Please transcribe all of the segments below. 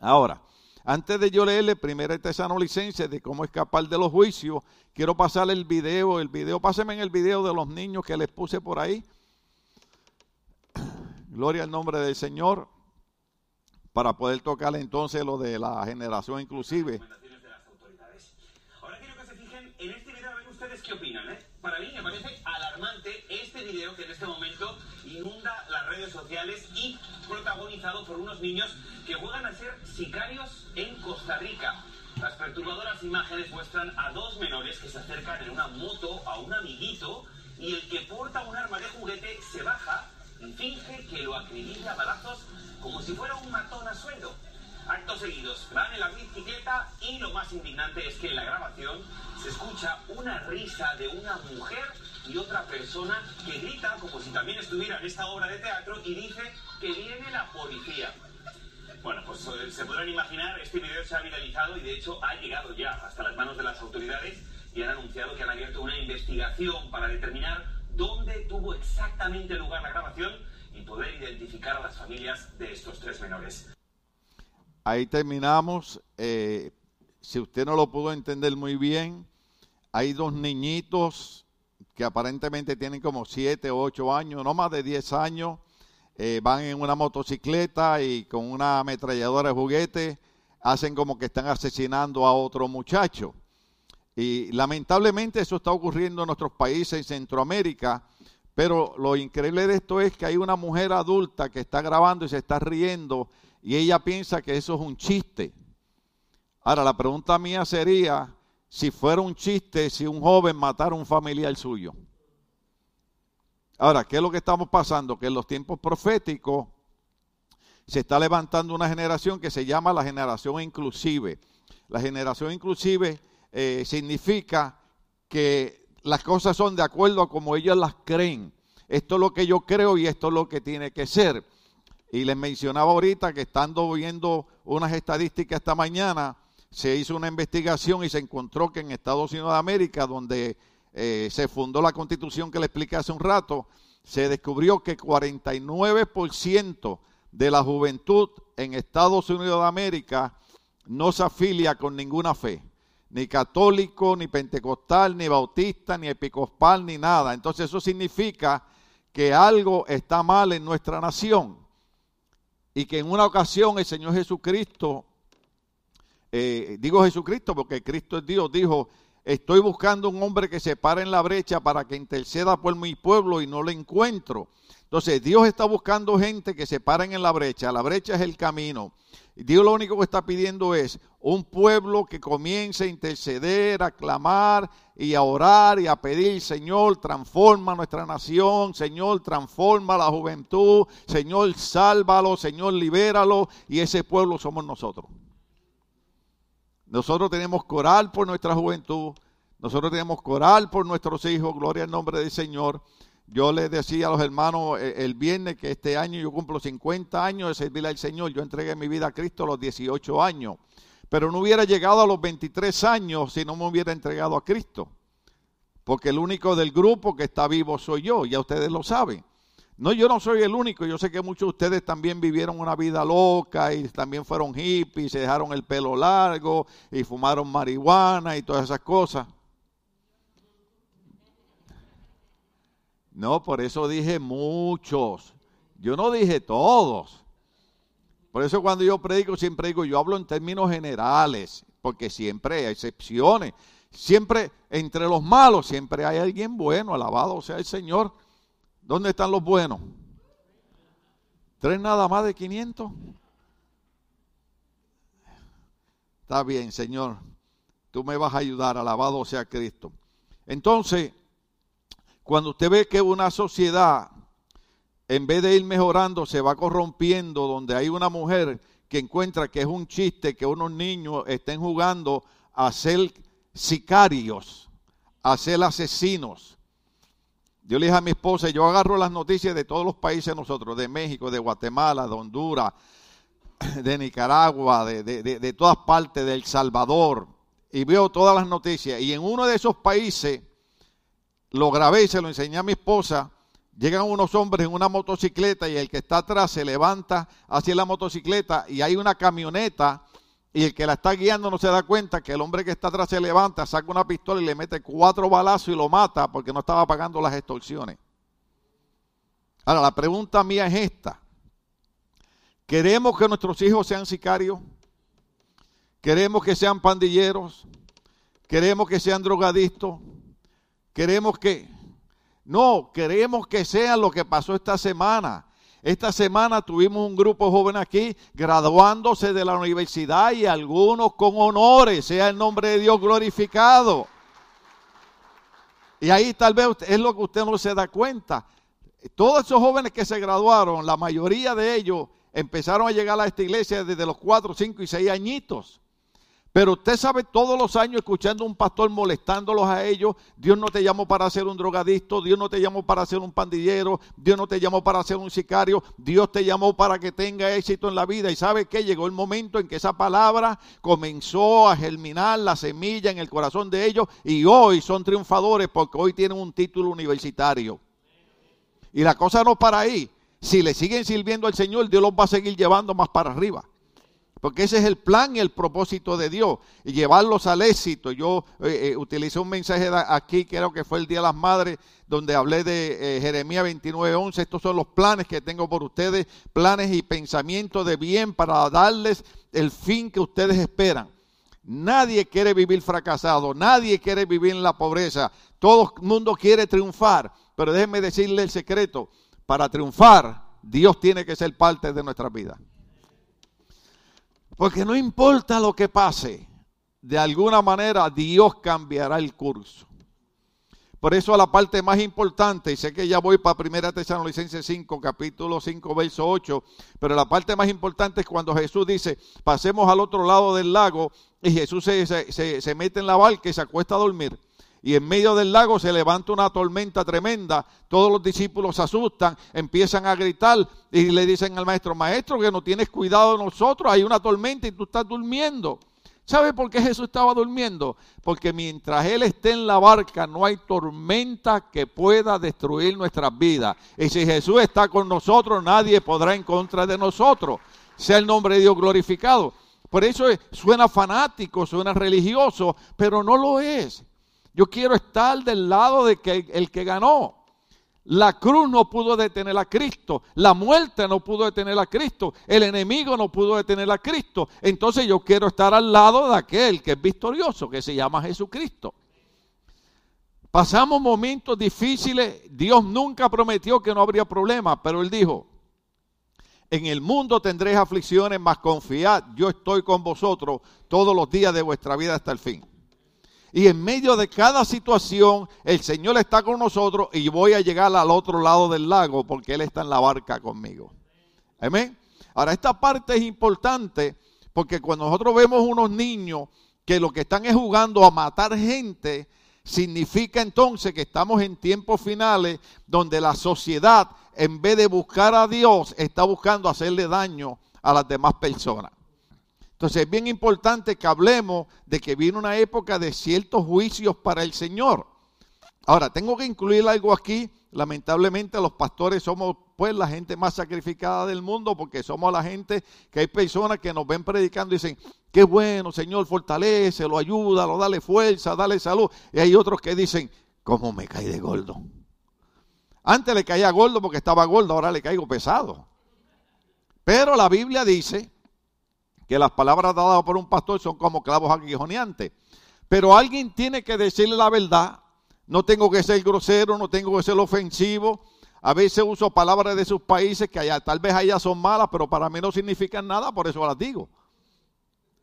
Ahora, antes de yo leerle primera licencia de cómo escapar de los juicios, quiero pasarle el video, el video, páseme en el video de los niños que les puse por ahí. Gloria al nombre del Señor, para poder tocar entonces lo de la generación inclusive. Ahora quiero que se fijen en este video, a ver ustedes qué opinan. ¿eh? Para mí me parece alarmante este video que en este momento inunda las redes sociales y protagonizado por unos niños que juegan a ser sicarios en Costa Rica. Las perturbadoras imágenes muestran a dos menores que se acercan en una moto a un amiguito y el que porta un arma de juguete se baja y finge que lo acribilla a balazos como si fuera un matón a sueldo. Actos seguidos, van en la bicicleta y lo más indignante es que en la grabación se escucha una risa de una mujer y otra persona que grita como si también estuviera en esta obra de teatro y dice que viene la policía. Bueno, pues eh, se podrán imaginar, este video se ha viralizado y de hecho ha llegado ya hasta las manos de las autoridades y han anunciado que han abierto una investigación para determinar dónde tuvo exactamente lugar la grabación y poder identificar a las familias de estos tres menores. Ahí terminamos. Eh, si usted no lo pudo entender muy bien, hay dos niñitos que aparentemente tienen como 7 o 8 años, no más de 10 años, eh, van en una motocicleta y con una ametralladora de juguete hacen como que están asesinando a otro muchacho. Y lamentablemente eso está ocurriendo en nuestros países, en Centroamérica, pero lo increíble de esto es que hay una mujer adulta que está grabando y se está riendo y ella piensa que eso es un chiste. Ahora, la pregunta mía sería, si fuera un chiste si un joven matara a un familiar suyo. Ahora, ¿qué es lo que estamos pasando? Que en los tiempos proféticos se está levantando una generación que se llama la generación inclusive. La generación inclusive eh, significa que las cosas son de acuerdo a como ellos las creen. Esto es lo que yo creo y esto es lo que tiene que ser. Y les mencionaba ahorita que estando viendo unas estadísticas esta mañana, se hizo una investigación y se encontró que en Estados Unidos de América, donde eh, se fundó la constitución que le expliqué hace un rato, se descubrió que 49% de la juventud en Estados Unidos de América no se afilia con ninguna fe, ni católico, ni pentecostal, ni bautista, ni episcopal, ni nada. Entonces eso significa que algo está mal en nuestra nación. Y que en una ocasión el Señor Jesucristo eh, digo Jesucristo porque Cristo es Dios, dijo, estoy buscando un hombre que se pare en la brecha para que interceda por mi pueblo y no lo encuentro. Entonces, Dios está buscando gente que se paren en la brecha. La brecha es el camino. Dios lo único que está pidiendo es un pueblo que comience a interceder, a clamar y a orar y a pedir, Señor, transforma nuestra nación, Señor, transforma la juventud, Señor, sálvalo, Señor, libéralo. Y ese pueblo somos nosotros. Nosotros tenemos coral por nuestra juventud. Nosotros tenemos coral por nuestros hijos. Gloria al nombre del Señor. Yo les decía a los hermanos eh, el viernes que este año yo cumplo 50 años de servirle al Señor. Yo entregué mi vida a Cristo a los 18 años. Pero no hubiera llegado a los 23 años si no me hubiera entregado a Cristo. Porque el único del grupo que está vivo soy yo. Ya ustedes lo saben. No, yo no soy el único. Yo sé que muchos de ustedes también vivieron una vida loca y también fueron hippies, se dejaron el pelo largo y fumaron marihuana y todas esas cosas. No, por eso dije muchos. Yo no dije todos. Por eso cuando yo predico, siempre digo, yo hablo en términos generales, porque siempre hay excepciones. Siempre, entre los malos, siempre hay alguien bueno, alabado sea el Señor. ¿Dónde están los buenos? ¿Tres nada más de 500? Está bien, Señor. Tú me vas a ayudar, alabado sea Cristo. Entonces, cuando usted ve que una sociedad, en vez de ir mejorando, se va corrompiendo, donde hay una mujer que encuentra que es un chiste que unos niños estén jugando a ser sicarios, a ser asesinos, yo le dije a mi esposa, yo agarro las noticias de todos los países nosotros, de México, de Guatemala, de Honduras, de Nicaragua, de, todas partes, de El Salvador, y veo todas las noticias. Y en uno de esos países, lo grabé y se lo enseñé a mi esposa, llegan unos hombres en una motocicleta y el que está atrás se levanta hacia la motocicleta y hay una camioneta y el que la está guiando no se da cuenta que el hombre que está atrás se levanta, saca una pistola y le mete cuatro balazos y lo mata porque no estaba pagando las extorsiones. Ahora, la pregunta mía es esta. ¿Queremos que nuestros hijos sean sicarios? ¿Queremos que sean pandilleros? ¿Queremos que sean drogadictos? ¿Queremos que... No, queremos que sean lo que pasó esta semana. Esta semana tuvimos un grupo joven aquí graduándose de la universidad y algunos con honores, sea el nombre de Dios glorificado. Y ahí tal vez es lo que usted no se da cuenta. Todos esos jóvenes que se graduaron, la mayoría de ellos empezaron a llegar a esta iglesia desde los 4, 5 y 6 añitos. Pero usted sabe todos los años escuchando a un pastor molestándolos a ellos, Dios no te llamó para ser un drogadicto, Dios no te llamó para ser un pandillero, Dios no te llamó para ser un sicario, Dios te llamó para que tenga éxito en la vida. Y sabe que llegó el momento en que esa palabra comenzó a germinar la semilla en el corazón de ellos y hoy son triunfadores porque hoy tienen un título universitario. Y la cosa no para ahí. Si le siguen sirviendo al Señor, Dios los va a seguir llevando más para arriba. Porque ese es el plan y el propósito de Dios, y llevarlos al éxito. Yo eh, eh, utilicé un mensaje aquí, creo que fue el Día de las Madres, donde hablé de eh, Jeremías 29:11. Estos son los planes que tengo por ustedes, planes y pensamientos de bien para darles el fin que ustedes esperan. Nadie quiere vivir fracasado, nadie quiere vivir en la pobreza, todo el mundo quiere triunfar. Pero déjenme decirle el secreto, para triunfar, Dios tiene que ser parte de nuestra vida. Porque no importa lo que pase, de alguna manera Dios cambiará el curso. Por eso la parte más importante, y sé que ya voy para Primera Tesalonicenses 5, capítulo 5, verso 8, pero la parte más importante es cuando Jesús dice, pasemos al otro lado del lago, y Jesús se, se, se mete en la barca y se acuesta a dormir y en medio del lago se levanta una tormenta tremenda, todos los discípulos se asustan, empiezan a gritar y le dicen al maestro, maestro, que no tienes cuidado de nosotros, hay una tormenta y tú estás durmiendo. ¿Sabe por qué Jesús estaba durmiendo? Porque mientras Él esté en la barca no hay tormenta que pueda destruir nuestras vidas. Y si Jesús está con nosotros, nadie podrá en contra de nosotros. Sea el nombre de Dios glorificado. Por eso suena fanático, suena religioso, pero no lo es. Yo quiero estar del lado de que el que ganó. La cruz no pudo detener a Cristo, la muerte no pudo detener a Cristo, el enemigo no pudo detener a Cristo. Entonces yo quiero estar al lado de aquel que es victorioso, que se llama Jesucristo. Pasamos momentos difíciles, Dios nunca prometió que no habría problemas, pero Él dijo, en el mundo tendréis aflicciones, mas confiad, yo estoy con vosotros todos los días de vuestra vida hasta el fin. Y en medio de cada situación, el Señor está con nosotros y voy a llegar al otro lado del lago porque Él está en la barca conmigo. Amén. Ahora, esta parte es importante porque cuando nosotros vemos unos niños que lo que están es jugando a matar gente, significa entonces que estamos en tiempos finales donde la sociedad, en vez de buscar a Dios, está buscando hacerle daño a las demás personas. Entonces es bien importante que hablemos de que viene una época de ciertos juicios para el Señor. Ahora, tengo que incluir algo aquí. Lamentablemente los pastores somos pues la gente más sacrificada del mundo porque somos la gente que hay personas que nos ven predicando y dicen, qué bueno, Señor, fortalece, lo ayuda, lo dale fuerza, dale salud. Y hay otros que dicen, ¿cómo me cae de gordo? Antes le caía gordo porque estaba gordo, ahora le caigo pesado. Pero la Biblia dice que las palabras dadas por un pastor son como clavos aguijoneantes. Pero alguien tiene que decirle la verdad. No tengo que ser grosero, no tengo que ser ofensivo. A veces uso palabras de sus países que allá, tal vez allá son malas, pero para mí no significan nada, por eso las digo.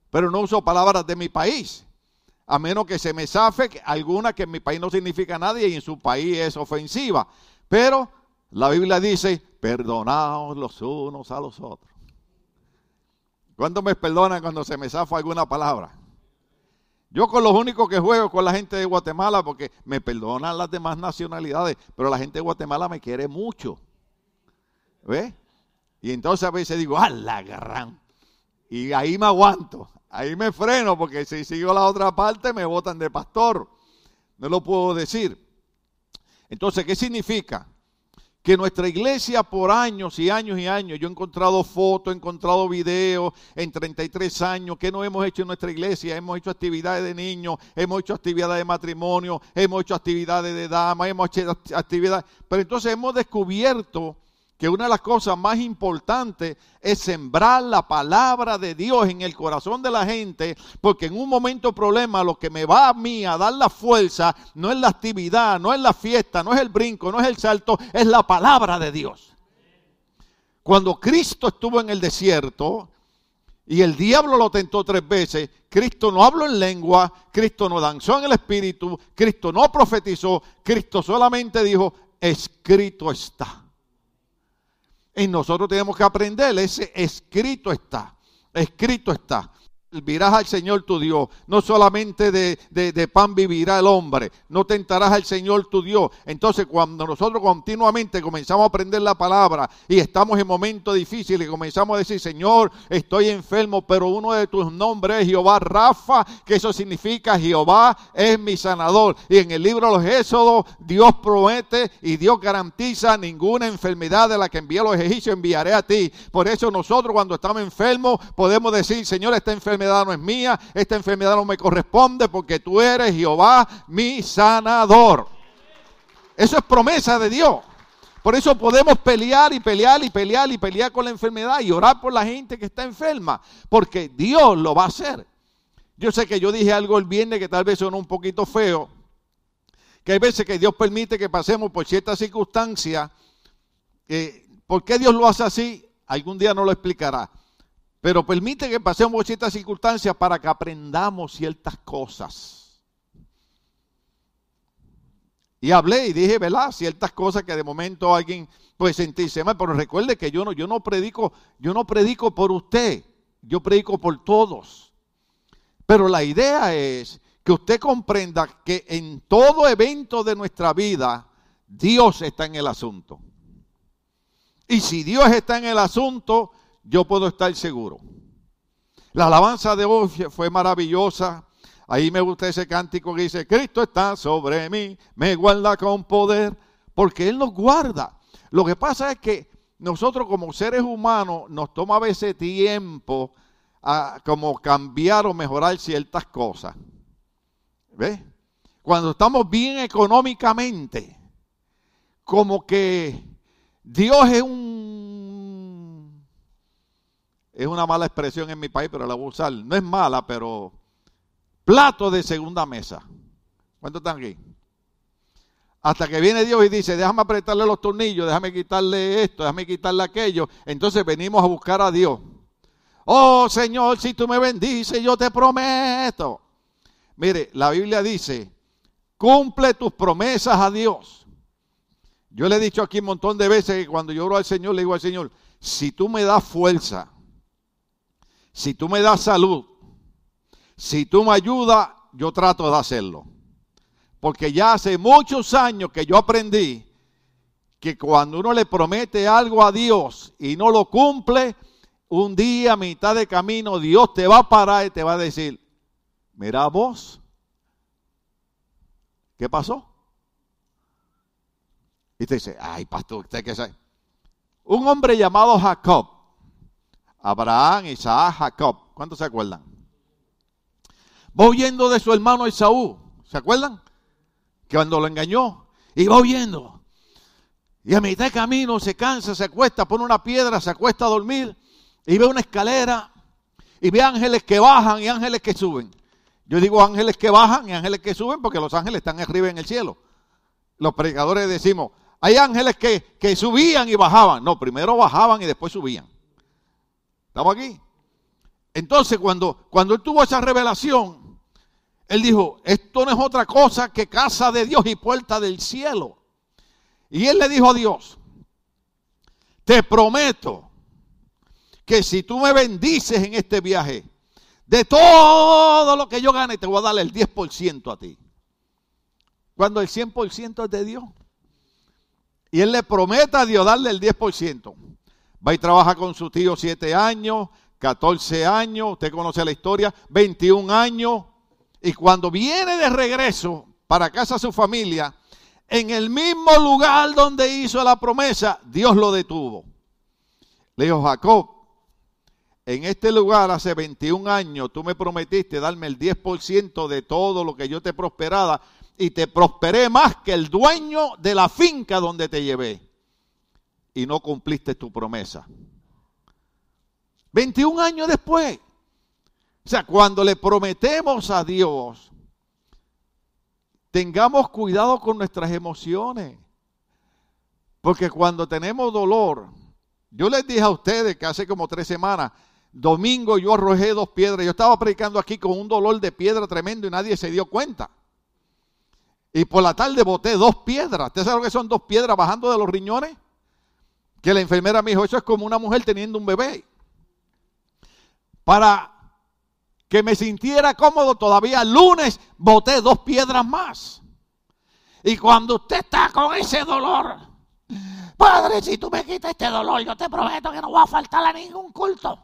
Pero no uso palabras de mi país. A menos que se me zafe alguna que en mi país no significa nada y en su país es ofensiva. Pero la Biblia dice, perdonaos los unos a los otros. ¿Cuánto me perdonan cuando se me zafa alguna palabra? Yo con los únicos que juego con la gente de Guatemala porque me perdonan las demás nacionalidades, pero la gente de Guatemala me quiere mucho. ¿Ves? Y entonces a veces digo, ¡ah, la gran! Y ahí me aguanto, ahí me freno porque si sigo la otra parte me botan de pastor. No lo puedo decir. Entonces, ¿qué significa? Que nuestra iglesia por años y años y años, yo he encontrado fotos, he encontrado videos en 33 años, que no hemos hecho en nuestra iglesia? Hemos hecho actividades de niños, hemos hecho actividades de matrimonio, hemos hecho actividades de damas, hemos hecho actividades, pero entonces hemos descubierto que una de las cosas más importantes es sembrar la palabra de Dios en el corazón de la gente, porque en un momento problema lo que me va a mí a dar la fuerza no es la actividad, no es la fiesta, no es el brinco, no es el salto, es la palabra de Dios. Cuando Cristo estuvo en el desierto y el diablo lo tentó tres veces, Cristo no habló en lengua, Cristo no danzó en el espíritu, Cristo no profetizó, Cristo solamente dijo, escrito está. Y nosotros tenemos que aprender, ese escrito está, escrito está. Virás al Señor tu Dios. No solamente de, pan vivirá el hombre. No tentarás al Señor tu Dios. Entonces, cuando nosotros continuamente comenzamos a aprender la palabra y estamos en momentos difíciles y comenzamos a decir, Señor, estoy enfermo, pero uno de tus nombres es Jehová Rafa, que eso significa Jehová es mi sanador. Y en el libro de los Éxodos, Dios promete y Dios garantiza ninguna enfermedad de la que envié los egipcios enviaré a ti. Por eso nosotros cuando estamos enfermos podemos decir, Señor, esta enfermedad enfermedad no es mía, esta enfermedad no me corresponde porque tú eres Jehová mi sanador. Eso es promesa de Dios. Por eso podemos pelear y pelear y pelear y pelear con la enfermedad y orar por la gente que está enferma, porque Dios lo va a hacer. Yo sé que yo dije algo el viernes que tal vez sonó un poquito feo, que hay veces que Dios permite que pasemos por ciertas circunstancias. ¿Por qué Dios lo hace así? Algún día nos lo explicará. Pero permite que pasemos ciertas circunstancias para que aprendamos ciertas cosas. Y hablé y dije, ¿verdad? Ciertas cosas que de momento alguien puede sentirse mal, pero recuerde que yo no, yo no predico, yo no predico por usted, yo predico por todos. Pero la idea es que usted comprenda que en todo evento de nuestra vida, Dios está en el asunto. Y si Dios está en el asunto, yo puedo estar seguro. La alabanza de hoy fue maravillosa. Ahí me gusta ese cántico que dice, Cristo está sobre mí, me guarda con poder, porque Él nos guarda. Lo que pasa es que nosotros como seres humanos nos toma a veces tiempo a como cambiar o mejorar ciertas cosas. ¿Ves? Cuando estamos bien económicamente, como que Dios es un es una mala expresión en mi país, pero la voy a usar. No es mala, pero plato de segunda mesa. ¿Cuántos están aquí? Hasta que viene Dios y dice, déjame apretarle los tornillos, déjame quitarle esto, déjame quitarle aquello. Entonces venimos a buscar a Dios. Oh Señor, si tú me bendices, yo te prometo. Mire, la Biblia dice, cumple tus promesas a Dios. Yo le he dicho aquí un montón de veces que cuando yo oro al Señor, le digo al Señor, si tú me das fuerza, si tú me das salud, si tú me ayudas, yo trato de hacerlo. Porque ya hace muchos años que yo aprendí que cuando uno le promete algo a Dios y no lo cumple, un día a mitad de camino Dios te va a parar y te va a decir, mira vos, ¿qué pasó? Y te dice, ay pastor, usted qué sabe. Un hombre llamado Jacob Abraham, Isaac, Jacob. ¿Cuántos se acuerdan? Va huyendo de su hermano Esaú. ¿Se acuerdan? Que cuando lo engañó, iba huyendo. Y a mitad de camino se cansa, se acuesta, pone una piedra, se acuesta a dormir y ve una escalera y ve ángeles que bajan y ángeles que suben. Yo digo ángeles que bajan y ángeles que suben porque los ángeles están arriba en el cielo. Los predicadores decimos, hay ángeles que, que subían y bajaban. No, primero bajaban y después subían. ¿Estamos aquí? Entonces, cuando, cuando él tuvo esa revelación, él dijo, esto no es otra cosa que casa de Dios y puerta del cielo. Y él le dijo a Dios, te prometo que si tú me bendices en este viaje, de todo lo que yo gane, te voy a dar el 10% a ti. Cuando el 100% es de Dios. Y él le promete a Dios darle el 10%. Va y trabaja con su tío siete años, 14 años, usted conoce la historia, 21 años. Y cuando viene de regreso para casa su familia, en el mismo lugar donde hizo la promesa, Dios lo detuvo. Le dijo, Jacob, en este lugar hace 21 años tú me prometiste darme el 10% de todo lo que yo te prosperaba y te prosperé más que el dueño de la finca donde te llevé. Y no cumpliste tu promesa. 21 años después. O sea, cuando le prometemos a Dios, tengamos cuidado con nuestras emociones. Porque cuando tenemos dolor, yo les dije a ustedes que hace como tres semanas, domingo yo arrojé dos piedras. Yo estaba predicando aquí con un dolor de piedra tremendo y nadie se dio cuenta. Y por la tarde boté dos piedras. ¿Usted sabe lo que son dos piedras bajando de los riñones? Que la enfermera me dijo, eso es como una mujer teniendo un bebé. Para que me sintiera cómodo, todavía lunes boté dos piedras más. Y cuando usted está con ese dolor, Padre, si tú me quitas este dolor, yo te prometo que no voy a faltar a ningún culto.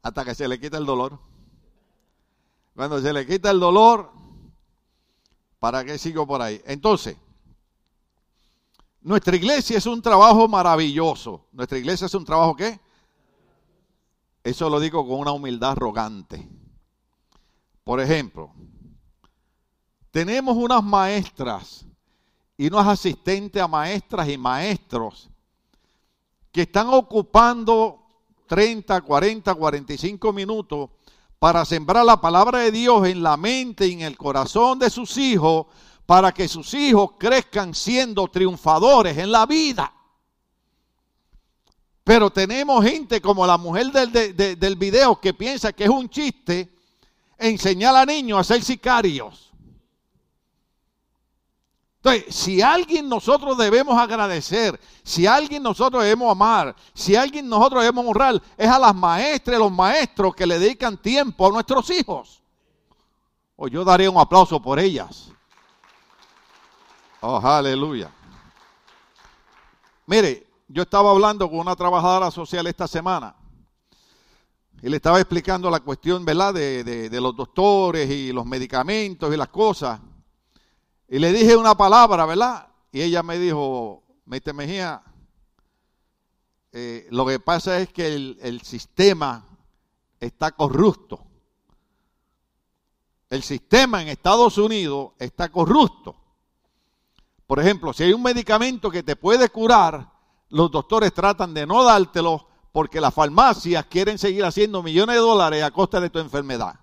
Hasta que se le quita el dolor. Cuando se le quita el dolor, ¿para qué sigo por ahí? Entonces, nuestra iglesia es un trabajo maravilloso. Nuestra iglesia es un trabajo ¿qué? Eso lo digo con una humildad arrogante. Por ejemplo, tenemos unas maestras y unos asistentes a maestras y maestros que están ocupando 30, 40, 45 minutos para sembrar la palabra de Dios en la mente y en el corazón de sus hijos, para que sus hijos crezcan siendo triunfadores en la vida. Pero tenemos gente como la mujer del, del video que piensa que es un chiste enseñar a niños a ser sicarios. Entonces, si alguien nosotros debemos agradecer, si alguien nosotros debemos amar, si alguien nosotros debemos honrar, es a las maestras y los maestros que le dedican tiempo a nuestros hijos. O yo daré un aplauso por ellas. Oh, aleluya. Mire, yo estaba hablando con una trabajadora social esta semana y le estaba explicando la cuestión, ¿verdad?, de, los doctores y los medicamentos y las cosas. Y le dije una palabra, ¿verdad? Y ella me dijo, Mete Mejía, eh, lo que pasa es que el sistema está corrupto. El sistema en Estados Unidos está corrupto. Por ejemplo, si hay un medicamento que te puede curar, los doctores tratan de no dártelo porque las farmacias quieren seguir haciendo millones de dólares a costa de tu enfermedad.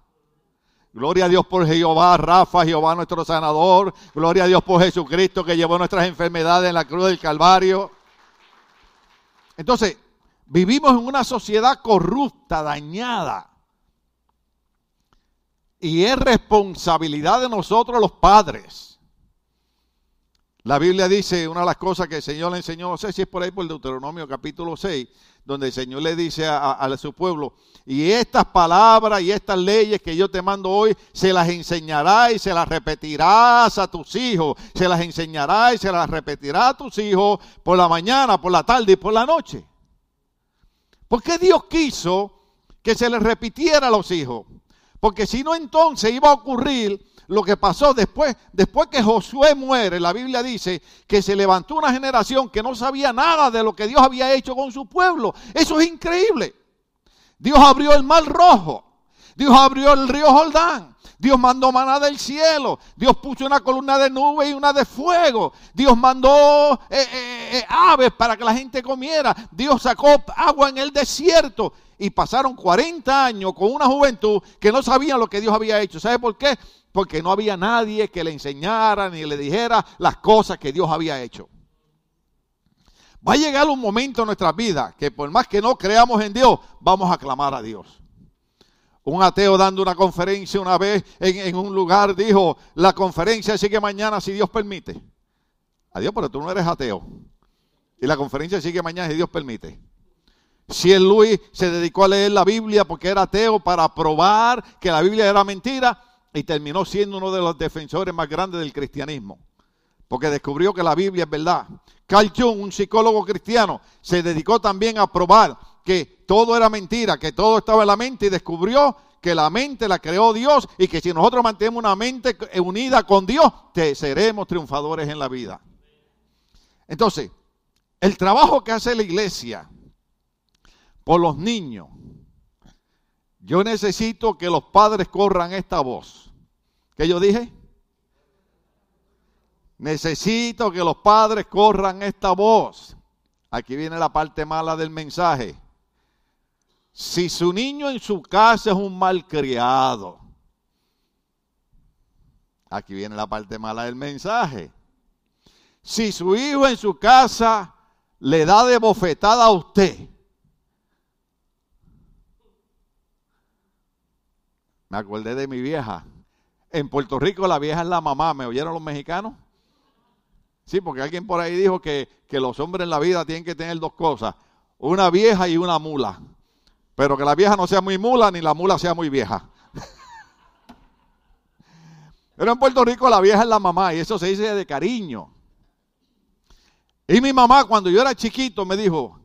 Gloria a Dios por Jehová, Rafa, Jehová nuestro sanador. Gloria a Dios por Jesucristo que llevó nuestras enfermedades en la cruz del Calvario. Entonces, vivimos en una sociedad corrupta, dañada. Y es responsabilidad de nosotros los padres. La Biblia dice, una de las cosas que el Señor le enseñó, no sé si es por ahí por Deuteronomio capítulo 6, donde el Señor le dice a, su pueblo, y estas palabras y estas leyes que yo te mando hoy, se las enseñarás y se las repetirás a tus hijos, se las enseñarás y se las repetirás a tus hijos por la mañana, por la tarde y por la noche. ¿Por qué Dios quiso que se les repitiera a los hijos? Porque si no entonces iba a ocurrir lo que pasó después, después que Josué muere, la Biblia dice que se levantó una generación que no sabía nada de lo que Dios había hecho con su pueblo. Eso es increíble. Dios abrió el mar rojo. Dios abrió el río Jordán. Dios mandó maná del cielo. Dios puso una columna de nube y una de fuego. Dios mandó eh, eh, eh, aves para que la gente comiera. Dios sacó agua en el desierto. Y pasaron 40 años con una juventud que no sabían lo que Dios había hecho. ¿Sabe por qué? Porque no había nadie que le enseñara ni le dijera las cosas que Dios había hecho. Va a llegar un momento en nuestra vida que por más que no creamos en Dios, vamos a clamar a Dios. Un ateo dando una conferencia una vez en, un lugar dijo, la conferencia sigue mañana si Dios permite. Adiós, pero tú no eres ateo. Y la conferencia sigue mañana si Dios permite. Si el Luis se dedicó a leer la Biblia porque era ateo para probar que la Biblia era mentira, y terminó siendo uno de los defensores más grandes del cristianismo, porque descubrió que la Biblia es verdad. Carl Jung, un psicólogo cristiano, se dedicó también a probar que todo era mentira, que todo estaba en la mente y descubrió que la mente la creó Dios y que si nosotros mantenemos una mente unida con Dios, seremos triunfadores en la vida. Entonces, el trabajo que hace la iglesia por los niños, yo necesito que los padres corran esta voz. ¿Qué yo dije? Necesito que los padres corran esta voz. Aquí viene la parte mala del mensaje. Si su niño en su casa es un malcriado, aquí viene la parte mala del mensaje. Si su hijo en su casa le da de bofetada a usted, me acordé de mi vieja. En Puerto Rico la vieja es la mamá, ¿me oyeron los mexicanos? Sí, porque alguien por ahí dijo que, que los hombres en la vida tienen que tener dos cosas, una vieja y una mula. Pero que la vieja no sea muy mula ni la mula sea muy vieja. Pero en Puerto Rico la vieja es la mamá y eso se dice de cariño. Y mi mamá cuando yo era chiquito me dijo,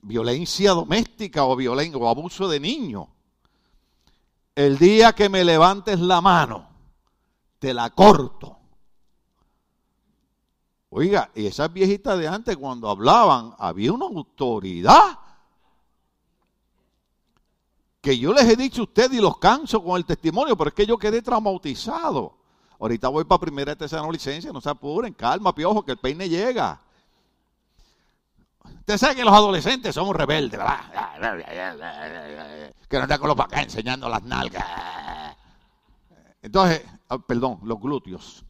violencia doméstica o, violencia, o abuso de niño. El día que me levantes la mano, te la corto. Oiga, y esas viejitas de antes cuando hablaban, había una autoridad que yo les he dicho a ustedes y los canso con el testimonio, pero es que yo quedé traumatizado. Ahorita voy para primera licencia, no se apuren, calma, piojo, que el peine llega. Usted sabe que los adolescentes somos rebeldes, ¿verdad? Que no andan con los acá enseñando las nalgas. Entonces, ah, perdón, los glúteos.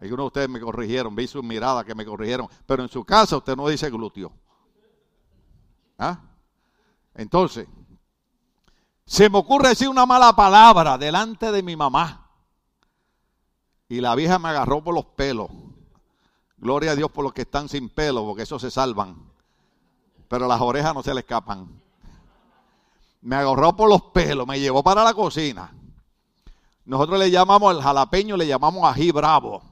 Algunos de ustedes me corrigieron, vi su mirada que me corrigieron, pero en su casa usted no dice glúteo. ¿Ah? Entonces, se me ocurre decir una mala palabra delante de mi mamá. Y la vieja me agarró por los pelos. Gloria a Dios por los que están sin pelo, porque esos se salvan. Pero las orejas no se le escapan. Me agarró por los pelos, me llevó para la cocina. Nosotros le llamamos al jalapeño, le llamamos ají bravo.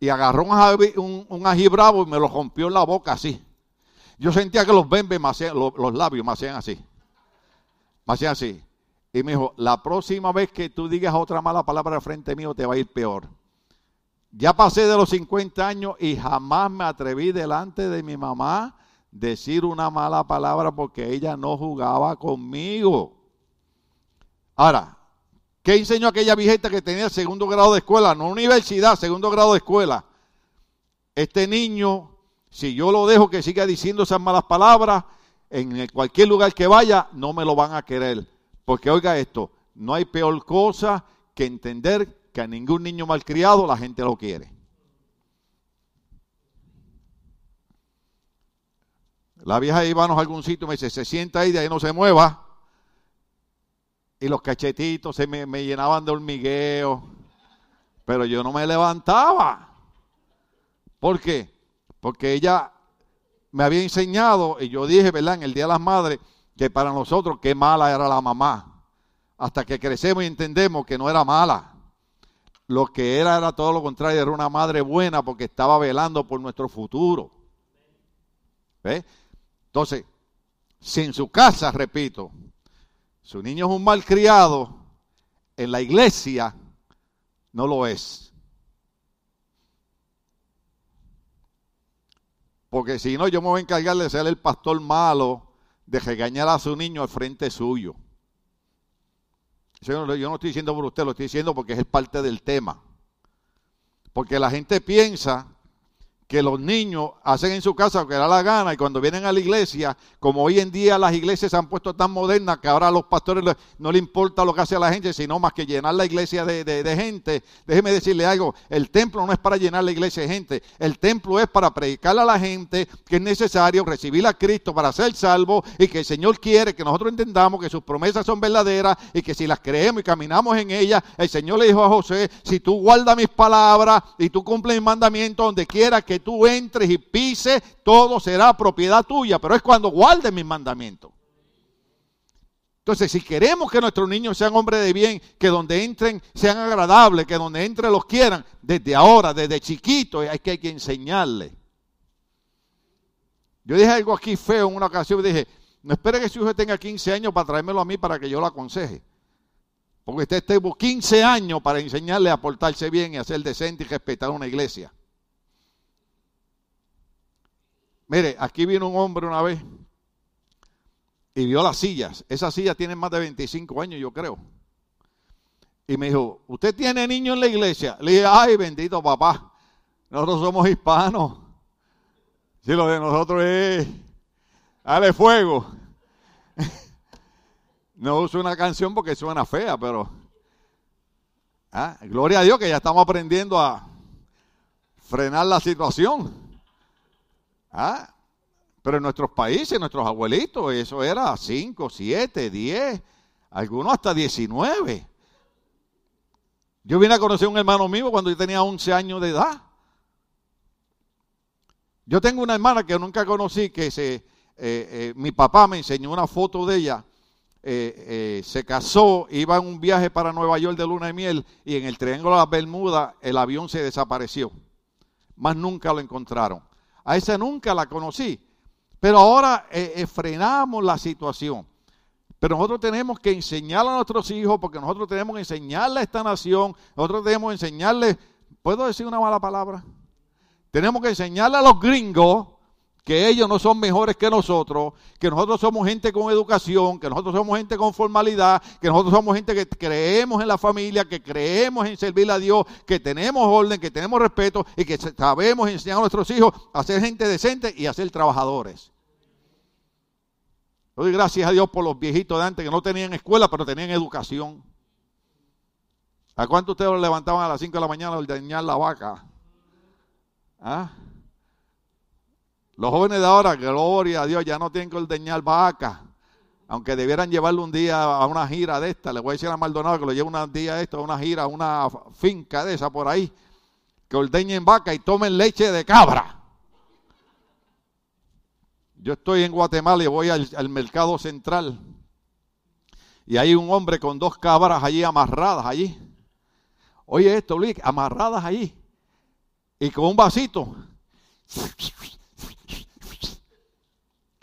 Y agarró un, un ají bravo y me lo rompió en la boca así. Yo sentía que los bembes los, labios me hacían así. Me hacían así. Y me dijo, la próxima vez que tú digas otra mala palabra al frente mío te va a ir peor. Ya pasé de los 50 años y jamás me atreví delante de mi mamá decir una mala palabra porque ella no jugaba conmigo. Ahora, ¿qué enseñó aquella viejita que tenía segundo grado de escuela? No universidad, segundo grado de escuela. Este niño si yo lo dejo que siga diciendo esas malas palabras, en cualquier lugar que vaya, no me lo van a querer. Porque oiga esto, no hay peor cosa que entender que a ningún niño malcriado la gente lo quiere. La vieja iba a algún sitio y me dice, se sienta ahí, de ahí no se mueva. Y los cachetitos se me, me llenaban de hormigueo. Pero yo no me levantaba. ¿Por qué? porque ella me había enseñado, y yo dije, ¿verdad?, en el Día de las Madres, que para nosotros qué mala era la mamá. Hasta que crecemos y entendemos que no era mala. Lo que era era todo lo contrario, era una madre buena porque estaba velando por nuestro futuro. ¿Ve? Entonces, si en su casa, repito, su niño es un malcriado, en la iglesia no lo es. Porque si no, yo me voy a encargar de ser el pastor malo, de regañar a su niño al frente suyo. Yo no estoy diciendo por usted, lo estoy diciendo porque es parte del tema. Porque la gente piensa que los niños hacen en su casa lo que da la gana y cuando vienen a la iglesia, como hoy en día las iglesias se han puesto tan modernas que ahora a los pastores no le importa lo que hace la gente, sino más que llenar la iglesia de, gente. Déjeme decirle algo, el templo no es para llenar la iglesia de gente, el templo es para predicarle a la gente que es necesario recibir a Cristo para ser salvo y que el Señor quiere que nosotros entendamos que sus promesas son verdaderas y que si las creemos y caminamos en ellas, el Señor le dijo a José, si tú guardas mis palabras y tú cumples mis mandamientos donde quiera que tú entres y pises, todo será propiedad tuya, pero es cuando guardes mis mandamientos. Entonces, si queremos que nuestros niños sean hombres de bien, que donde entren sean agradables, que donde entren los quieran, desde ahora, desde chiquito, hay que, hay enseñarles. Yo dije algo aquí feo en una ocasión, dije, no espere que su hijo tenga 15 años para traérmelo a mí para que yo lo aconseje. Porque usted tuvo 15 años para enseñarle a portarse bien y a ser decente y respetar una iglesia. Mire, aquí vino un hombre una vez y vio las sillas. Esas sillas tienen más de 25 años, yo creo. Y me dijo, ¿usted tiene niños en la iglesia? Le dije, ay, bendito papá, nosotros somos hispanos. Si lo de nosotros es, dale fuego. No uso una canción porque suena fea, pero ah, gloria a Dios que ya estamos aprendiendo a frenar la situación. Ah, pero en nuestros países, nuestros abuelitos, eso era 5, 7, 10, algunos hasta 19. Yo vine a conocer a un hermano mío cuando yo tenía 11 años de edad. Yo tengo una hermana que nunca conocí, que se, eh, eh, mi papá me enseñó una foto de ella eh, se casó, iba en un viaje para Nueva York de luna de miel y en el Triángulo de las Bermudas el avión se desapareció. Más nunca lo encontraron. A esa nunca la conocí. Pero ahora eh, frenamos la situación. Pero nosotros tenemos que enseñar a nuestros hijos, porque nosotros tenemos que enseñarle a esta nación, nosotros tenemos que enseñarle, ¿puedo decir una mala palabra? Tenemos que enseñarle a los gringos que ellos no son mejores que nosotros, que nosotros somos gente con educación, que nosotros somos gente con formalidad, que nosotros somos gente que creemos en la familia, que creemos en servir a Dios, que tenemos orden, que tenemos respeto y que sabemos enseñar a nuestros hijos a ser gente decente y a ser trabajadores. Doy gracias a Dios por los viejitos de antes que no tenían escuela, pero tenían educación. ¿A cuánto ustedes los levantaban a las 5 de la mañana a ordeñar la vaca? ¿Ah? Los jóvenes de ahora, gloria a Dios, ya no tienen que ordeñar vaca. Aunque debieran llevarlo un día a una gira de esta. Le voy a decir a Maldonado que lo lleve un día de esto, a una gira, a una finca de esa por ahí. Que ordeñen vaca y tomen leche de cabra. Yo estoy en Guatemala y voy al, al mercado central. Y hay un hombre con dos cabras allí amarradas allí. Oye esto, Luis, amarradas allí. Y con un vasito.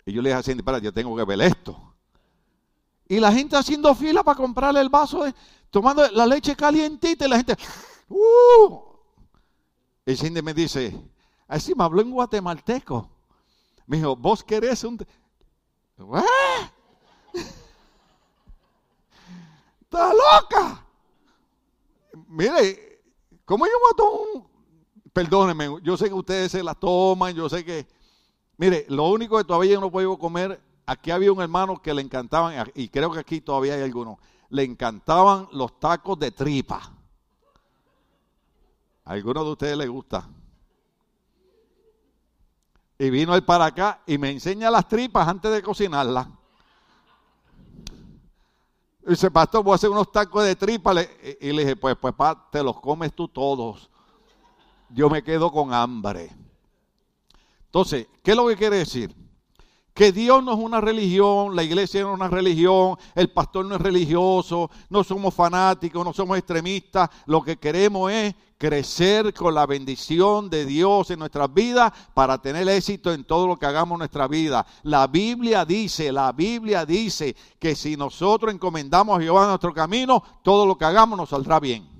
Y yo le dije a Cindy, para, yo tengo que ver esto. Y la gente haciendo fila para comprarle el vaso, de, tomando la leche calientita y la gente, ¡uh! Y Cindy me dice, así me habló en guatemalteco. Me dijo, vos querés un... ¡Está loca! Mire, ¿cómo yo mato un... Perdónenme, yo sé que ustedes se la toman, yo sé que Mire, lo único que todavía yo no puedo comer, aquí había un hermano que le encantaban, y creo que aquí todavía hay algunos, le encantaban los tacos de tripa. A algunos de ustedes les gusta. Y vino él para acá y me enseña las tripas antes de cocinarlas. Y dice, pastor, voy a hacer unos tacos de tripa. Y le dije, pues, pues, pa, te los comes tú todos. Yo me quedo con hambre. Entonces, ¿qué es lo que quiere decir? Que Dios no es una religión, la iglesia no es una religión, el pastor no es religioso, no somos fanáticos, no somos extremistas. Lo que queremos es crecer con la bendición de Dios en nuestras vidas para tener éxito en todo lo que hagamos en nuestra vida. La Biblia dice, la Biblia dice que si nosotros encomendamos a Jehová nuestro camino, todo lo que hagamos nos saldrá bien.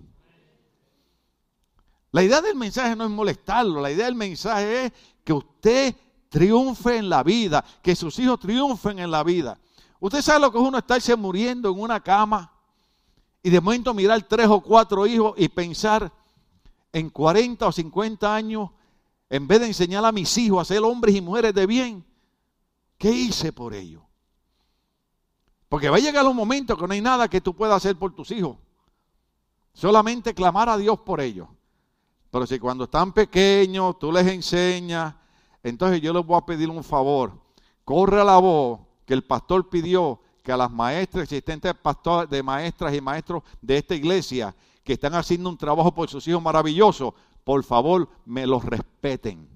La idea del mensaje no es molestarlo, la idea del mensaje es que usted triunfe en la vida, que sus hijos triunfen en la vida. Usted sabe lo que es uno estarse muriendo en una cama y de momento mirar tres o cuatro hijos y pensar en 40 o 50 años, en vez de enseñar a mis hijos a ser hombres y mujeres de bien, ¿qué hice por ellos? Porque va a llegar un momento que no hay nada que tú puedas hacer por tus hijos. Solamente clamar a Dios por ellos. Pero si cuando están pequeños tú les enseñas, entonces yo les voy a pedir un favor. Corre a la voz que el pastor pidió que a las maestras, existentes pastores, de maestras y maestros de esta iglesia, que están haciendo un trabajo por sus hijos maravilloso, por favor me los respeten.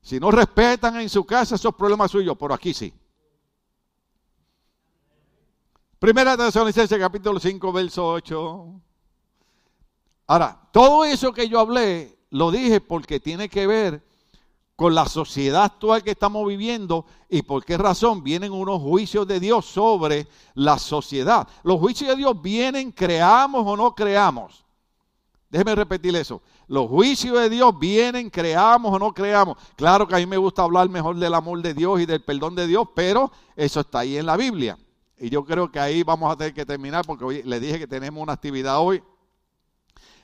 Si no respetan en su casa, esos problemas suyos, pero aquí sí. Primera Tesalonicenses capítulo 5, verso 8. Ahora, todo eso que yo hablé, lo dije porque tiene que ver con la sociedad actual que estamos viviendo y por qué razón vienen unos juicios de Dios sobre la sociedad. Los juicios de Dios vienen, creamos o no creamos. Déjeme repetir eso. Los juicios de Dios vienen, creamos o no creamos. Claro que a mí me gusta hablar mejor del amor de Dios y del perdón de Dios, pero eso está ahí en la Biblia. Y yo creo que ahí vamos a tener que terminar porque hoy le dije que tenemos una actividad hoy.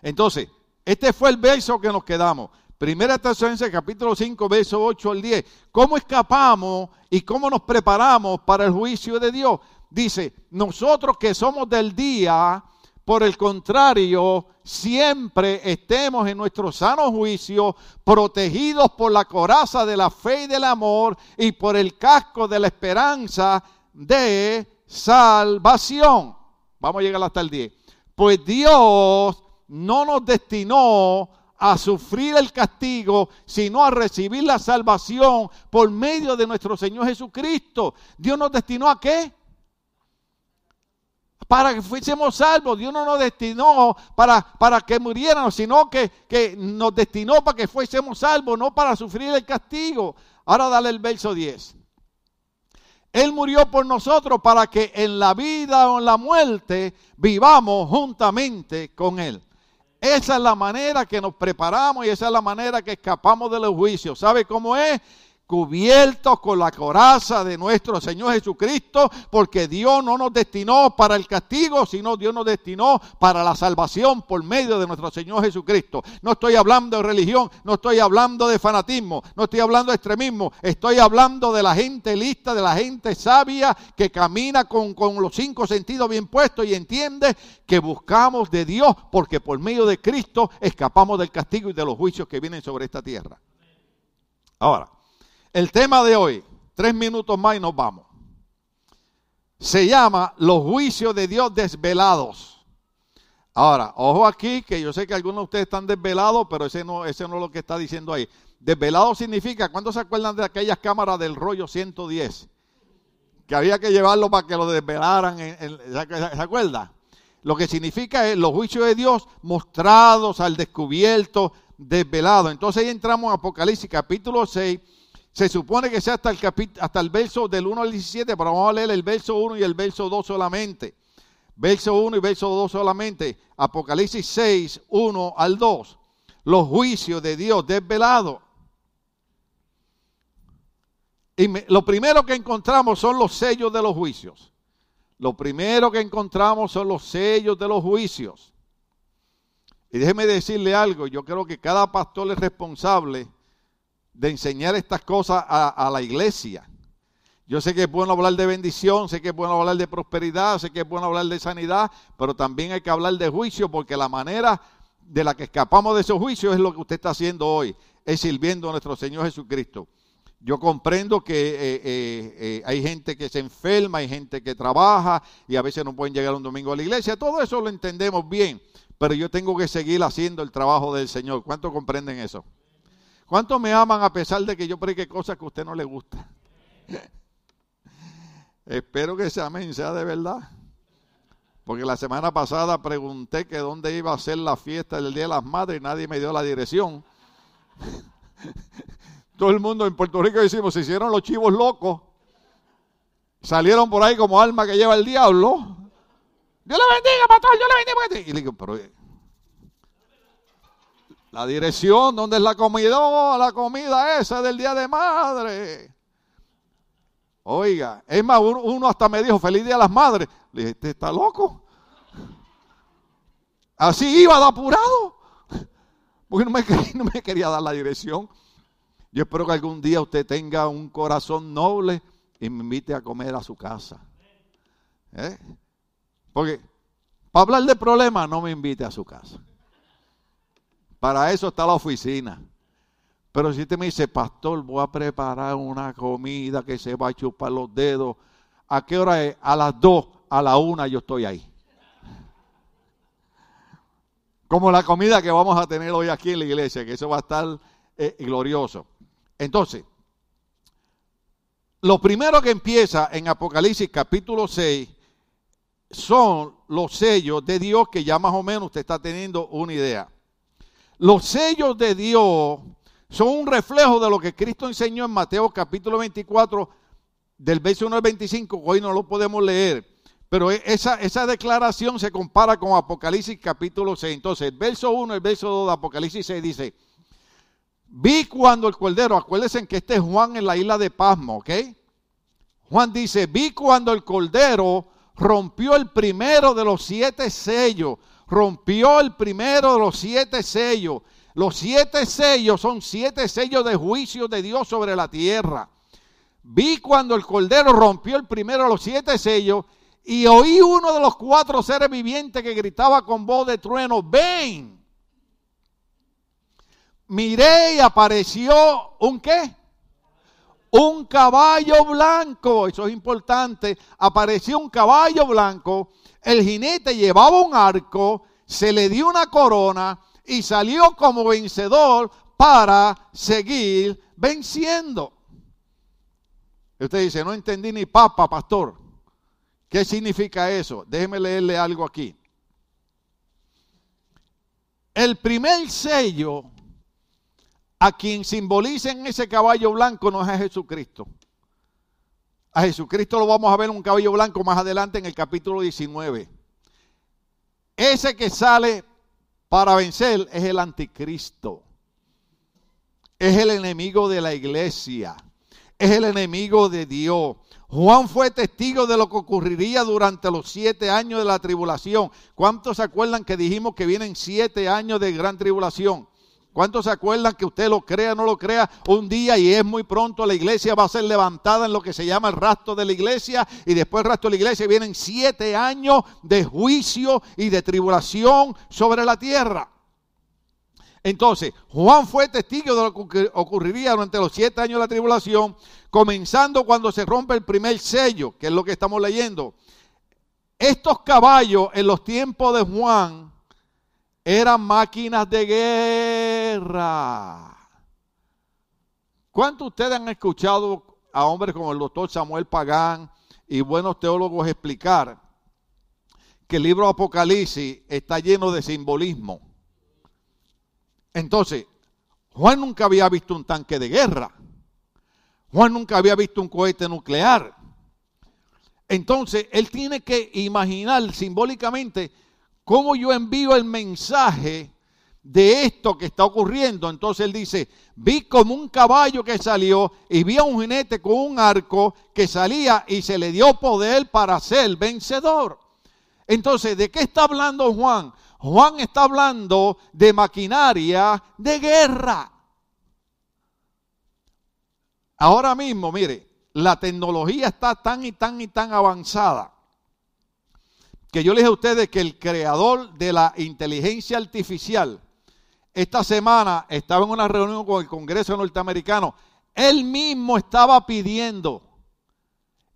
Entonces, este fue el verso que nos quedamos. Primera Tesalonicenses capítulo 5, verso 8 al 10. ¿Cómo escapamos y cómo nos preparamos para el juicio de Dios? Dice, nosotros que somos del día, por el contrario, siempre estemos en nuestro sano juicio, protegidos por la coraza de la fe y del amor y por el casco de la esperanza de salvación. Vamos a llegar hasta el 10. Pues Dios no nos destinó a sufrir el castigo, sino a recibir la salvación por medio de nuestro Señor Jesucristo. Dios nos destinó a qué? Para que fuésemos salvos. Dios no nos destinó para, para que muriéramos, sino que, que nos destinó para que fuésemos salvos, no para sufrir el castigo. Ahora dale el verso 10. Él murió por nosotros para que en la vida o en la muerte vivamos juntamente con Él. Esa es la manera que nos preparamos y esa es la manera que escapamos de los juicios. ¿Sabe cómo es? Cubiertos con la coraza de nuestro Señor Jesucristo, porque Dios no nos destinó para el castigo, sino Dios nos destinó para la salvación por medio de nuestro Señor Jesucristo. No estoy hablando de religión, no estoy hablando de fanatismo, no estoy hablando de extremismo, estoy hablando de la gente lista, de la gente sabia que camina con, con los cinco sentidos bien puestos y entiende que buscamos de Dios, porque por medio de Cristo escapamos del castigo y de los juicios que vienen sobre esta tierra. Ahora, el tema de hoy, tres minutos más y nos vamos. Se llama los juicios de Dios desvelados. Ahora, ojo aquí, que yo sé que algunos de ustedes están desvelados, pero ese no, ese no es lo que está diciendo ahí. Desvelado significa, ¿cuántos se acuerdan de aquellas cámaras del rollo 110? Que había que llevarlo para que lo desvelaran. ¿Se acuerda? Lo que significa es los juicios de Dios mostrados al descubierto, desvelado. Entonces ahí entramos en Apocalipsis capítulo 6 se supone que sea hasta el, hasta el verso del 1 al 17, pero vamos a leer el verso 1 y el verso 2 solamente. Verso 1 y verso 2 solamente. Apocalipsis 6, 1 al 2. Los juicios de Dios desvelados. Y lo primero que encontramos son los sellos de los juicios. Lo primero que encontramos son los sellos de los juicios. Y déjeme decirle algo, yo creo que cada pastor es responsable de enseñar estas cosas a, la iglesia. Yo sé que es bueno hablar de bendición, sé que es bueno hablar de prosperidad, sé que es bueno hablar de sanidad, pero también hay que hablar de juicio porque la manera de la que escapamos de esos juicios es lo que usted está haciendo hoy, es sirviendo a nuestro Señor Jesucristo. Yo comprendo que eh, eh, eh, hay gente que se enferma, hay gente que trabaja y a veces no pueden llegar un domingo a la iglesia, todo eso lo entendemos bien, pero yo tengo que seguir haciendo el trabajo del Señor. ¿Cuántos comprenden eso? ¿Cuántos me aman a pesar de que yo predique cosas que a usted no le gusta? Espero que ese amén sea de verdad. Porque la semana pasada pregunté que dónde iba a ser la fiesta del Día de las Madres y nadie me dio la dirección. Todo el mundo en Puerto Rico decimos, se hicieron los chivos locos. Salieron por ahí como alma que lleva el diablo. Dios le bendiga, pastor, Dios le bendiga. Y le digo, pero la dirección, ¿dónde es la comida? La comida esa del Día de Madre. Oiga, es más, uno hasta me dijo, feliz Día de las Madres. Le dije, ¿este está loco? Así iba de apurado. Porque no me, no me quería dar la dirección. Yo espero que algún día usted tenga un corazón noble y me invite a comer a su casa. ¿Eh? Porque para hablar de problemas no me invite a su casa. Para eso está la oficina. Pero si usted me dice, pastor, voy a preparar una comida que se va a chupar los dedos, ¿a qué hora es? A las dos, a la una yo estoy ahí. Como la comida que vamos a tener hoy aquí en la iglesia, que eso va a estar eh, glorioso. Entonces, lo primero que empieza en Apocalipsis capítulo 6 son los sellos de Dios que ya más o menos usted está teniendo una idea. Los sellos de Dios son un reflejo de lo que Cristo enseñó en Mateo capítulo 24, del verso 1 al 25, hoy no lo podemos leer. Pero e, esa, declaración se compara con Apocalipsis capítulo 6. Entonces, el verso 1, el verso 2 de Apocalipsis 6 dice, vi cuando el cordero, acuérdense que este es Juan en la isla de Pasmo, ¿ok? Juan dice, vi cuando el cordero rompió el primero de los siete sellos, rompió el primero de los siete sellos. Los siete sellos son siete sellos de juicio de Dios sobre la tierra. Vi cuando el cordero rompió el primero de los siete sellos y oí uno de los cuatro seres vivientes que gritaba con voz de trueno, ven. Miré y apareció un qué? Un caballo blanco, eso es importante. Apareció un caballo blanco, el jinete llevaba un arco, se le dio una corona y salió como vencedor para seguir venciendo. usted dice, no entendí ni papa, pastor. ¿Qué significa eso? Déjeme leerle algo aquí. El primer sello a quien simboliza en ese caballo blanco no es a Jesucristo. A Jesucristo lo vamos a ver en un caballo blanco más adelante en el capítulo 19. Ese que sale para vencer es el anticristo. Es el enemigo de la iglesia. Es el enemigo de Dios. Juan fue testigo de lo que ocurriría durante los siete años de la tribulación. ¿Cuántos se acuerdan que dijimos que vienen siete años de gran tribulación? ¿Cuántos se acuerdan que usted lo crea o no lo crea? Un día y es muy pronto la iglesia va a ser levantada en lo que se llama el rastro de la iglesia y después el rastro de la iglesia vienen siete años de juicio y de tribulación sobre la tierra. Entonces, Juan fue testigo de lo que ocurriría durante los siete años de la tribulación, comenzando cuando se rompe el primer sello, que es lo que estamos leyendo. Estos caballos en los tiempos de Juan eran máquinas de guerra. ¿Cuántos de ustedes han escuchado a hombres como el doctor Samuel Pagán y buenos teólogos explicar que el libro Apocalipsis está lleno de simbolismo? Entonces, Juan nunca había visto un tanque de guerra. Juan nunca había visto un cohete nuclear. Entonces, él tiene que imaginar simbólicamente cómo yo envío el mensaje de esto que está ocurriendo. Entonces él dice, vi como un caballo que salió y vi a un jinete con un arco que salía y se le dio poder para ser vencedor. Entonces, ¿de qué está hablando Juan? Juan está hablando de maquinaria de guerra. Ahora mismo, mire, la tecnología está tan y tan y tan avanzada que yo le dije a ustedes que el creador de la inteligencia artificial esta semana estaba en una reunión con el Congreso norteamericano. Él mismo estaba pidiendo,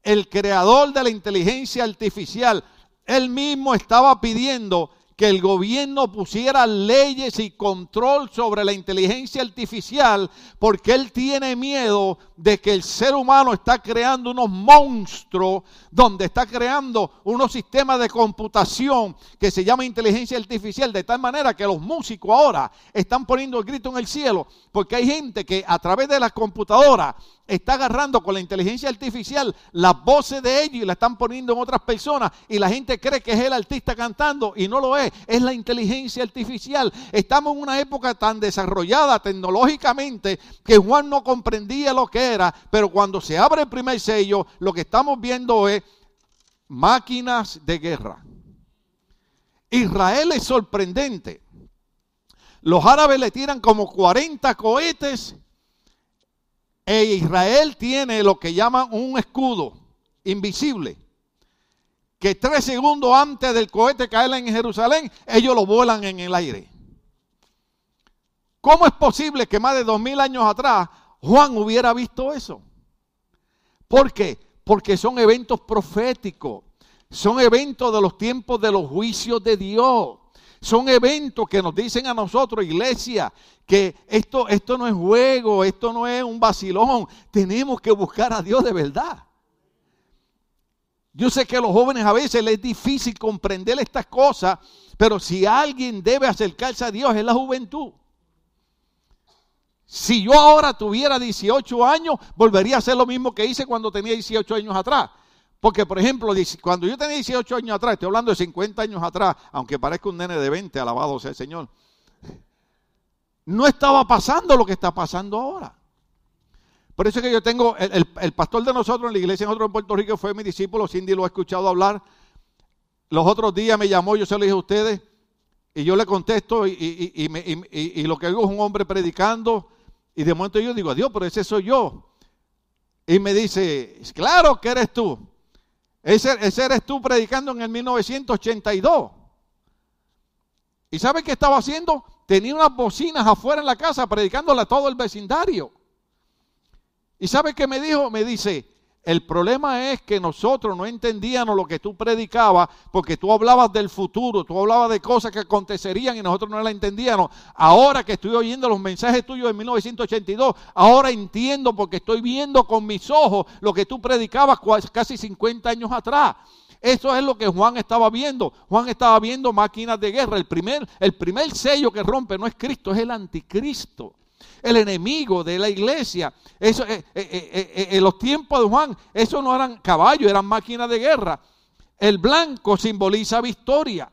el creador de la inteligencia artificial, él mismo estaba pidiendo que el gobierno pusiera leyes y control sobre la inteligencia artificial porque él tiene miedo de que el ser humano está creando unos monstruos donde está creando unos sistemas de computación que se llama inteligencia artificial de tal manera que los músicos ahora están poniendo el grito en el cielo porque hay gente que a través de las computadoras está agarrando con la inteligencia artificial las voces de ellos y la están poniendo en otras personas y la gente cree que es el artista cantando y no lo es, es la inteligencia artificial. Estamos en una época tan desarrollada tecnológicamente que Juan no comprendía lo que era, pero cuando se abre el primer sello, lo que estamos viendo es máquinas de guerra. Israel es sorprendente. Los árabes le tiran como 40 cohetes e Israel tiene lo que llaman un escudo invisible. Que tres segundos antes del cohete caer en Jerusalén, ellos lo vuelan en el aire. ¿Cómo es posible que más de dos mil años atrás Juan hubiera visto eso? ¿Por qué? Porque son eventos proféticos. Son eventos de los tiempos de los juicios de Dios. Son eventos que nos dicen a nosotros, iglesia, que esto, esto no es juego, esto no es un vacilón. Tenemos que buscar a Dios de verdad. Yo sé que a los jóvenes a veces les es difícil comprender estas cosas, pero si alguien debe acercarse a Dios es la juventud. Si yo ahora tuviera 18 años, volvería a hacer lo mismo que hice cuando tenía 18 años atrás. Porque, por ejemplo, cuando yo tenía 18 años atrás, estoy hablando de 50 años atrás, aunque parezca un nene de 20, alabado sea el Señor, no estaba pasando lo que está pasando ahora. Por eso es que yo tengo, el, pastor de nosotros en la iglesia nosotros en Puerto Rico fue mi discípulo, Cindy lo ha escuchado hablar. Los otros días me llamó, yo se lo dije a ustedes, y yo le contesto, y, lo que oigo es un hombre predicando, y de momento yo digo, Dios, pero ese soy yo. Y me dice, claro que eres tú. Ese, eres tú predicando en el 1982. ¿Y sabes qué estaba haciendo? Tenía unas bocinas afuera en la casa predicándole a todo el vecindario. ¿Y sabes qué me dijo? Me dice, el problema es que nosotros no entendíamos lo que tú predicabas porque tú hablabas del futuro, tú hablabas de cosas que acontecerían y nosotros no las entendíamos. Ahora que estoy oyendo los mensajes tuyos de 1982, ahora entiendo porque estoy viendo con mis ojos lo que tú predicabas casi 50 años atrás. Eso es lo que Juan estaba viendo. Juan estaba viendo máquinas de guerra. El primer sello que rompe no es Cristo, es el anticristo el enemigo de la iglesia. Eso, eh, eh, eh, en los tiempos de Juan, eso no eran caballos, eran máquinas de guerra. El blanco simboliza victoria.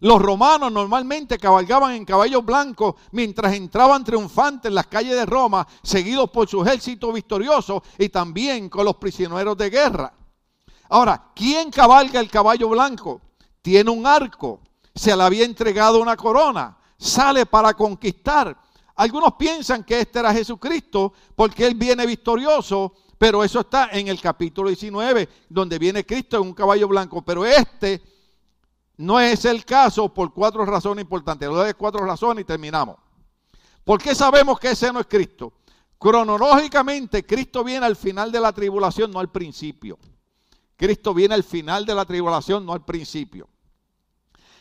Los romanos normalmente cabalgaban en caballos blancos mientras entraban triunfantes en las calles de Roma, seguidos por su ejército victorioso y también con los prisioneros de guerra. Ahora, ¿quién cabalga el caballo blanco? Tiene un arco, se le había entregado una corona, sale para conquistar, algunos piensan que este era Jesucristo porque Él viene victorioso, pero eso está en el capítulo 19, donde viene Cristo en un caballo blanco. Pero este no es el caso por cuatro razones importantes. Lo doy cuatro razones y terminamos. ¿Por qué sabemos que ese no es Cristo? Cronológicamente, Cristo viene al final de la tribulación, no al principio. Cristo viene al final de la tribulación, no al principio.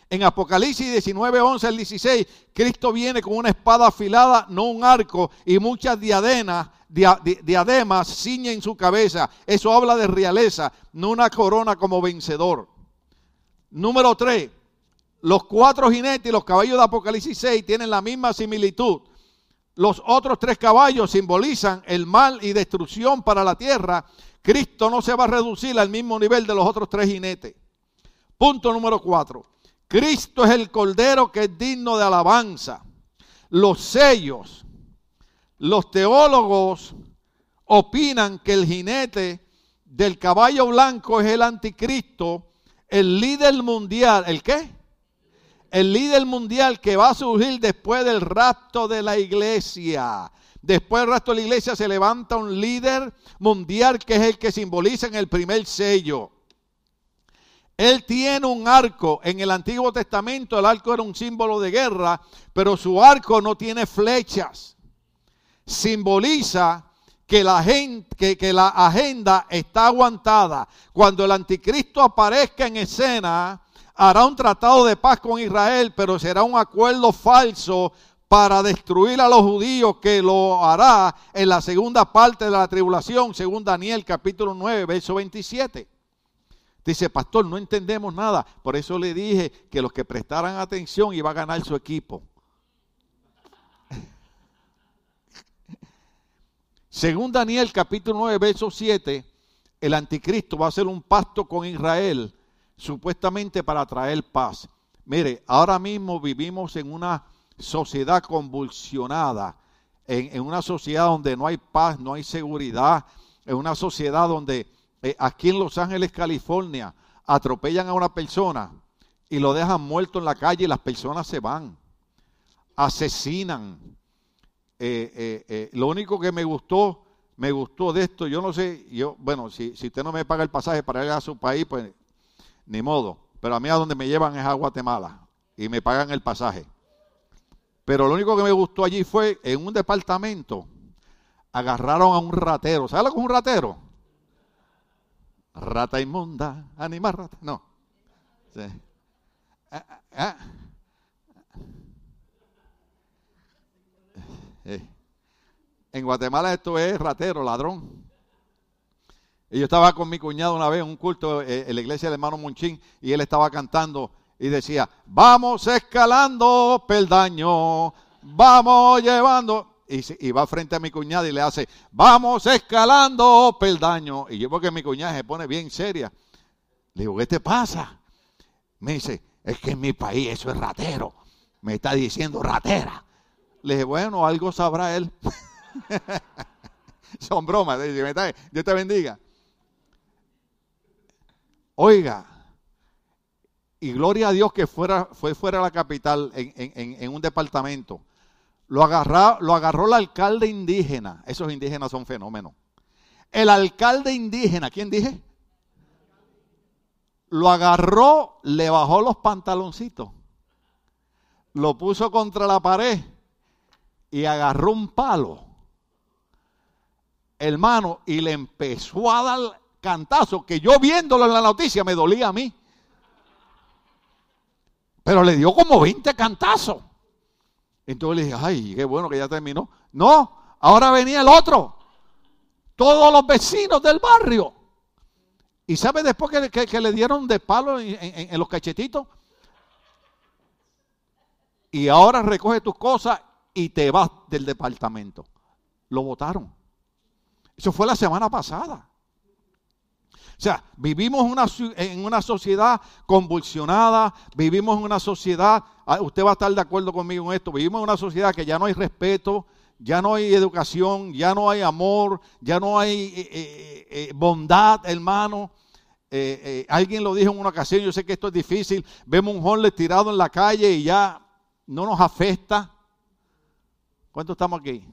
En Apocalipsis 19, 11 al 16, Cristo viene con una espada afilada, no un arco, y muchas diademas, diademas ciñen su cabeza. Eso habla de realeza, no una corona como vencedor. Número 3, los cuatro jinetes y los caballos de Apocalipsis 6 tienen la misma similitud. Los otros tres caballos simbolizan el mal y destrucción para la tierra. Cristo no se va a reducir al mismo nivel de los otros tres jinetes. Punto número 4. Cristo es el Cordero que es digno de alabanza. Los sellos, los teólogos opinan que el jinete del caballo blanco es el anticristo, el líder mundial. ¿El qué? El líder mundial que va a surgir después del rapto de la iglesia. Después del rapto de la iglesia se levanta un líder mundial que es el que simboliza en el primer sello. Él tiene un arco. En el Antiguo Testamento el arco era un símbolo de guerra, pero su arco no tiene flechas. Simboliza que la, que, la agenda está aguantada. Cuando el anticristo aparezca en escena, hará un tratado de paz con Israel, pero será un acuerdo falso para destruir a los judíos que lo hará en la segunda parte de la tribulación, según Daniel capítulo 9, verso 27. Dice, pastor, no entendemos nada. Por eso le dije que los que prestaran atención iba a ganar su equipo. Según Daniel capítulo 9, verso 7, el anticristo va a hacer un pacto con Israel, supuestamente para traer paz. Mire, ahora mismo vivimos en una sociedad convulsionada, en, en una sociedad donde no hay paz, no hay seguridad, en una sociedad donde eh, aquí en Los Ángeles, California, atropellan a una persona y lo dejan muerto en la calle y las personas se van, asesinan. Eh, eh, lo único que me gustó, me gustó de esto, yo no sé, yo, bueno, si, si usted no me paga el pasaje para ir a su país, pues ni modo. Pero a mí a donde me llevan es a Guatemala y me pagan el pasaje. Pero lo único que me gustó allí fue en un departamento agarraron a un ratero. ¿Sabe lo que es un ratero? Rata inmunda, anima rata. No. Ah, ah, ah. Eh. En Guatemala esto es ratero, ladrón. Yo estaba con mi cuñado una vez en un culto eh, en la iglesia del hermano Monchín y él estaba cantando y decía, vamos escalando peldaño, vamos llevando. Y, va frente a mi cuñada y le hace, vamos escalando peldaño. Y yo porque mi cuñada se pone bien seria. Le digo, ¿qué te pasa? Me dice, es que en mi país eso es ratero. Me está diciendo ratera. Le dije, bueno, algo sabrá él. Son bromas. Dios te bendiga. Oiga, y gloria a Dios que fuera, fue fuera de la capital, en, un departamento. Lo agarró, lo agarró el alcalde indígena. Esos indígenas son fenómenos. El alcalde indígena, ¿quién dije? Lo agarró, le bajó los pantaloncitos, lo puso contra la pared y agarró un palo, hermano, y le empezó a dar cantazo que yo viéndolo en la noticia me dolía a mí. Pero le dio como 20 cantazos. Entonces le dije, ay, qué bueno que ya terminó. No, ahora venía el otro. Todos los vecinos del barrio. ¿Y sabe después que, le dieron de palo en, los cachetitos? Y ahora recoge tus cosas y te vas del departamento. Lo votaron. Eso fue la semana pasada. O sea, vivimos en una sociedad convulsionada, vivimos en una sociedad, ah, usted va a estar de acuerdo conmigo en esto, vivimos en una sociedad que ya no hay respeto, ya no hay educación, ya no hay amor, ya no hay eh, eh, eh, bondad, hermano. alguien lo dijo en una ocasión, yo sé que esto es difícil, vemos un homeless tirado en la calle y ya no nos afecta. ¿Cuántos estamos aquí?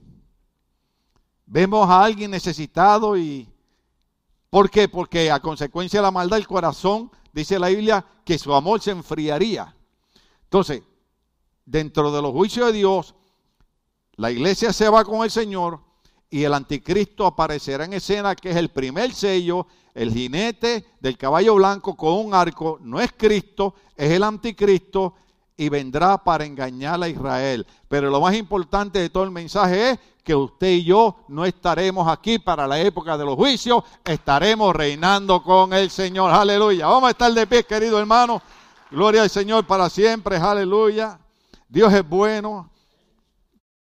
Vemos a alguien necesitado y ¿Por qué? Porque a consecuencia de la maldad del corazón, dice la Biblia, que su amor se enfriaría. Entonces, dentro de los juicios de Dios, la iglesia se va con el Señor y el anticristo aparecerá en escena, que es el primer sello, el jinete del caballo blanco con un arco, no es Cristo, es el anticristo y vendrá para engañar a Israel. Pero lo más importante de todo el mensaje es que usted y yo no estaremos aquí para la época de los juicios, estaremos reinando con el Señor. Aleluya. Vamos a estar de pie, querido hermano. Gloria al Señor para siempre. Aleluya. Dios es bueno.